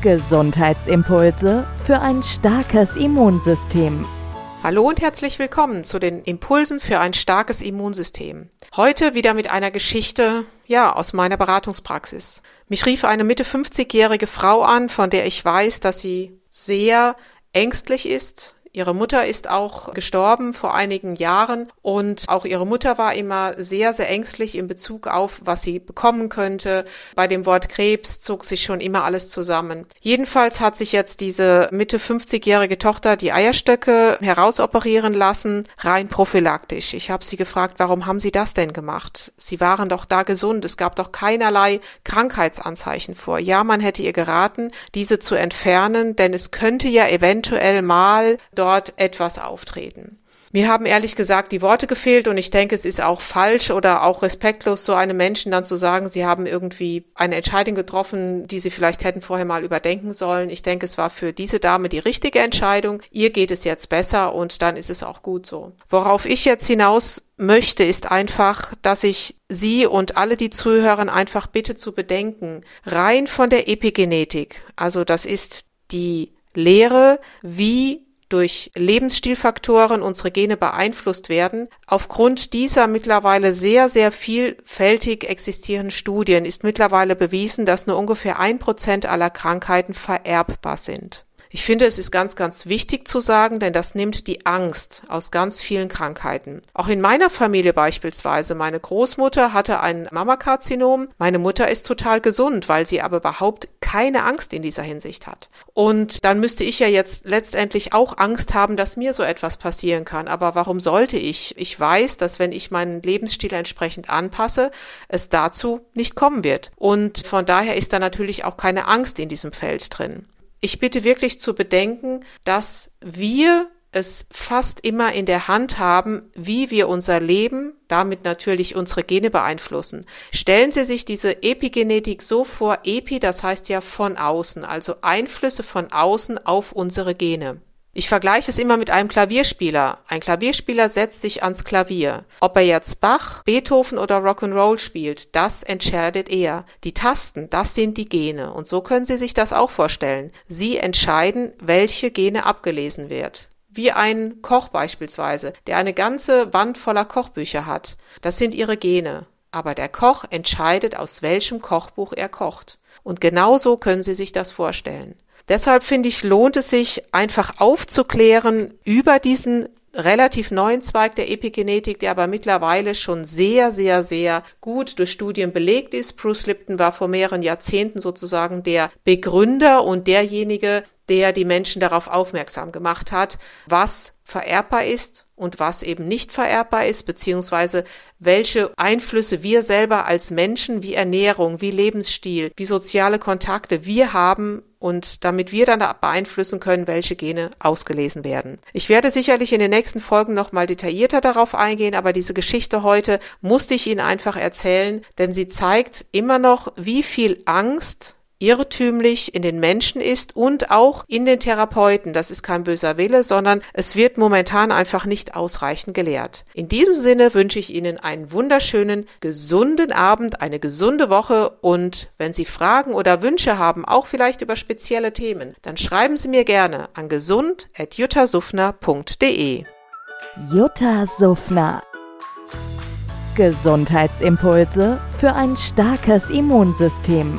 Gesundheitsimpulse für ein starkes Immunsystem. Hallo und herzlich willkommen zu den Impulsen für ein starkes Immunsystem. Heute wieder mit einer Geschichte, ja, aus meiner Beratungspraxis. Mich rief eine Mitte 50-jährige Frau an, von der ich weiß, dass sie sehr ängstlich ist, Ihre Mutter ist auch gestorben vor einigen Jahren und auch ihre Mutter war immer sehr, sehr ängstlich in Bezug auf, was sie bekommen könnte. Bei dem Wort Krebs zog sich schon immer alles zusammen. Jedenfalls hat sich jetzt diese Mitte 50-jährige Tochter die Eierstöcke herausoperieren lassen, rein prophylaktisch. Ich habe sie gefragt, warum haben Sie das denn gemacht? Sie waren doch da gesund, es gab doch keinerlei Krankheitsanzeichen vor. Ja, man hätte ihr geraten, diese zu entfernen, denn es könnte ja eventuell mal dort etwas auftreten. Mir haben ehrlich gesagt die Worte gefehlt und ich denke, es ist auch falsch oder auch respektlos, so einem Menschen dann zu sagen, sie haben irgendwie eine Entscheidung getroffen, die sie vielleicht hätten vorher mal überdenken sollen. Ich denke, es war für diese Dame die richtige Entscheidung. Ihr geht es jetzt besser und dann ist es auch gut so. Worauf ich jetzt hinaus möchte, ist einfach, dass ich Sie und alle, die zuhören, einfach bitte zu bedenken, rein von der Epigenetik, also das ist die Lehre, wie durch Lebensstilfaktoren unsere Gene beeinflusst werden. Aufgrund dieser mittlerweile sehr, sehr vielfältig existierenden Studien ist mittlerweile bewiesen, dass nur ungefähr ein Prozent aller Krankheiten vererbbar sind. Ich finde, es ist ganz, ganz wichtig zu sagen, denn das nimmt die Angst aus ganz vielen Krankheiten. Auch in meiner Familie beispielsweise, meine Großmutter hatte ein Mammakarzinom, meine Mutter ist total gesund, weil sie aber überhaupt keine Angst in dieser Hinsicht hat. Und dann müsste ich ja jetzt letztendlich auch Angst haben, dass mir so etwas passieren kann. Aber warum sollte ich? Ich weiß, dass wenn ich meinen Lebensstil entsprechend anpasse, es dazu nicht kommen wird. Und von daher ist da natürlich auch keine Angst in diesem Feld drin. Ich bitte wirklich zu bedenken, dass wir es fast immer in der Hand haben, wie wir unser Leben, damit natürlich unsere Gene beeinflussen. Stellen Sie sich diese Epigenetik so vor, Epi, das heißt ja von außen, also Einflüsse von außen auf unsere Gene. Ich vergleiche es immer mit einem Klavierspieler. Ein Klavierspieler setzt sich ans Klavier. Ob er jetzt Bach, Beethoven oder Rock'n'Roll spielt, das entscheidet er. Die Tasten, das sind die Gene. Und so können Sie sich das auch vorstellen. Sie entscheiden, welche Gene abgelesen wird. Wie ein Koch beispielsweise, der eine ganze Wand voller Kochbücher hat. Das sind ihre Gene. Aber der Koch entscheidet, aus welchem Kochbuch er kocht. Und genauso können Sie sich das vorstellen. Deshalb finde ich, lohnt es sich einfach aufzuklären über diesen relativ neuen Zweig der Epigenetik, der aber mittlerweile schon sehr, sehr, sehr gut durch Studien belegt ist. Bruce Lipton war vor mehreren Jahrzehnten sozusagen der Begründer und derjenige, der die Menschen darauf aufmerksam gemacht hat, was vererbbar ist und was eben nicht vererbbar ist, beziehungsweise welche Einflüsse wir selber als Menschen, wie Ernährung, wie Lebensstil, wie soziale Kontakte wir haben und damit wir dann beeinflussen können, welche Gene ausgelesen werden. Ich werde sicherlich in den nächsten Folgen nochmal detaillierter darauf eingehen, aber diese Geschichte heute musste ich Ihnen einfach erzählen, denn sie zeigt immer noch, wie viel Angst irrtümlich in den Menschen ist und auch in den Therapeuten. Das ist kein böser Wille, sondern es wird momentan einfach nicht ausreichend gelehrt. In diesem Sinne wünsche ich Ihnen einen wunderschönen, gesunden Abend, eine gesunde Woche und wenn Sie Fragen oder Wünsche haben, auch vielleicht über spezielle Themen, dann schreiben Sie mir gerne an gesund.juttasufner.de. Jutta Suffner Gesundheitsimpulse für ein starkes Immunsystem.